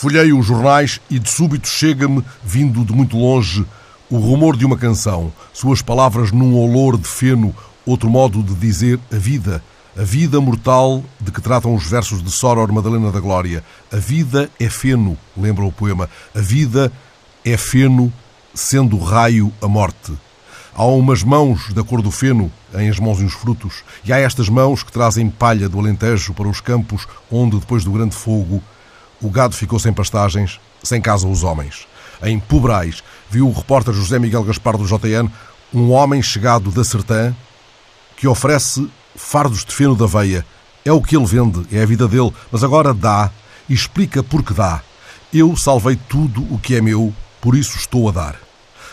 Folheio os jornais e de súbito chega-me, vindo de muito longe, o rumor de uma canção, suas palavras num olor de feno, outro modo de dizer a vida, a vida mortal de que tratam os versos de Soror Madalena da Glória. A vida é feno, lembra o poema. A vida é feno, sendo raio a morte. Há umas mãos da cor do feno em as mãos e os frutos, e há estas mãos que trazem palha do Alentejo para os campos onde, depois do grande fogo, o gado ficou sem pastagens, sem casa os homens. Em Pobrais, viu o repórter José Miguel Gaspar do JN um homem chegado da Sertã que oferece fardos de feno da veia. É o que ele vende, é a vida dele, mas agora dá e explica por que dá. Eu salvei tudo o que é meu, por isso estou a dar.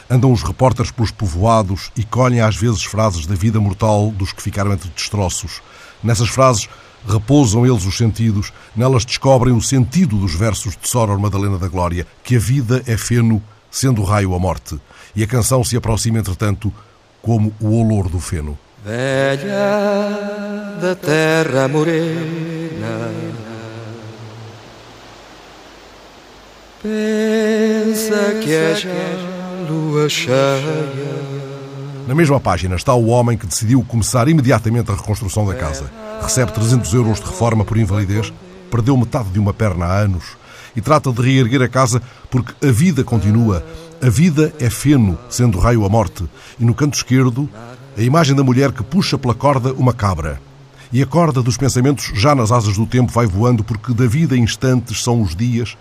Andam os repórteres pelos povoados e colhem às vezes frases da vida mortal dos que ficaram entre destroços. Nessas frases repousam eles os sentidos, nelas descobrem o sentido dos versos de Soror Madalena da Glória, que a vida é feno, sendo o raio a morte. E a canção se aproxima, entretanto, como o olor do feno. Velha da terra morena Pensa que é já lua cheia Na mesma página está o homem que decidiu começar imediatamente a reconstrução da casa. Recebe 300 euros de reforma por invalidez, perdeu metade de uma perna há anos e trata de reerguer a casa porque a vida continua. A vida é feno, sendo raio a morte. E no canto esquerdo a imagem da mulher que puxa pela corda uma cabra. E a corda dos pensamentos, já nas asas do tempo, vai voando, porque da vida instantes são os dias,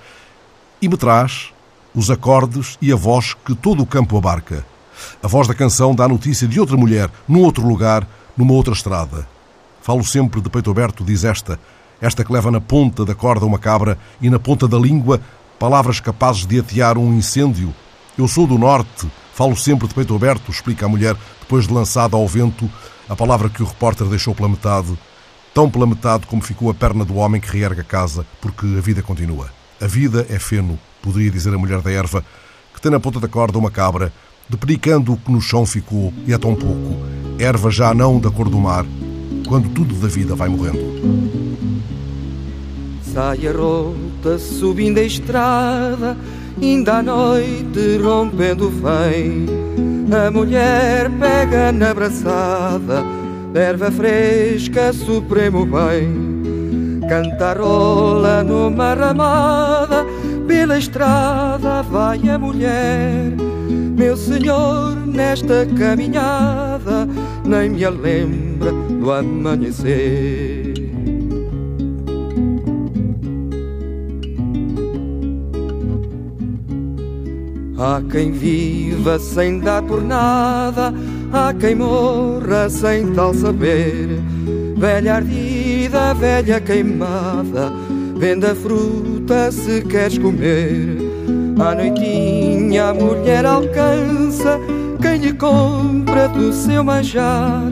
e me traz os acordes e a voz que todo o campo abarca. A voz da canção dá notícia de outra mulher, num outro lugar, numa outra estrada. Falo sempre de peito aberto, diz esta, esta que leva na ponta da corda uma cabra e na ponta da língua palavras capazes de atear um incêndio. Eu sou do norte, falo sempre de peito aberto, explica a mulher, depois de lançada ao vento a palavra que o repórter deixou pela metade, tão pela metade como ficou a perna do homem que reerga a casa, porque a vida continua. A vida é feno, poderia dizer a mulher da erva, que tem na ponta da corda uma cabra, depericando o que no chão ficou, e é tão pouco, erva já não da cor do mar, quando tudo da vida vai morrendo. Sai a rota subindo a estrada, ainda à noite rompendo vem a mulher pega na abraçada, erva fresca, supremo bem. Cantarola numa ramada, pela estrada vai a mulher. Meu senhor, nesta caminhada, nem me lembra do amanhecer. Há quem viva sem dar por nada, há quem morra sem tal saber. Velha ardida, velha queimada, vende fruta se queres comer. À noitinha a mulher alcança quem lhe compra do seu manjar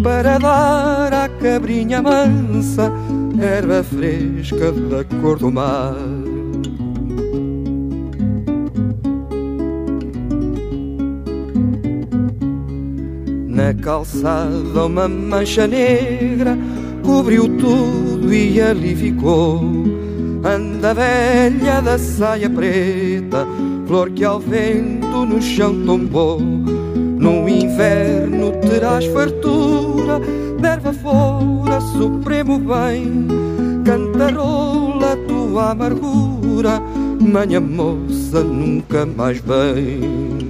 para dar à cabrinha mansa erva fresca da cor do mar. Na calçada uma mancha negra cobriu tudo e ali ficou. Anda velha da saia preta, flor que ao vento no chão tombou. No inverno terás fartura, derva fora, supremo bem. Cantarola tua amargura, manha moça nunca mais vem.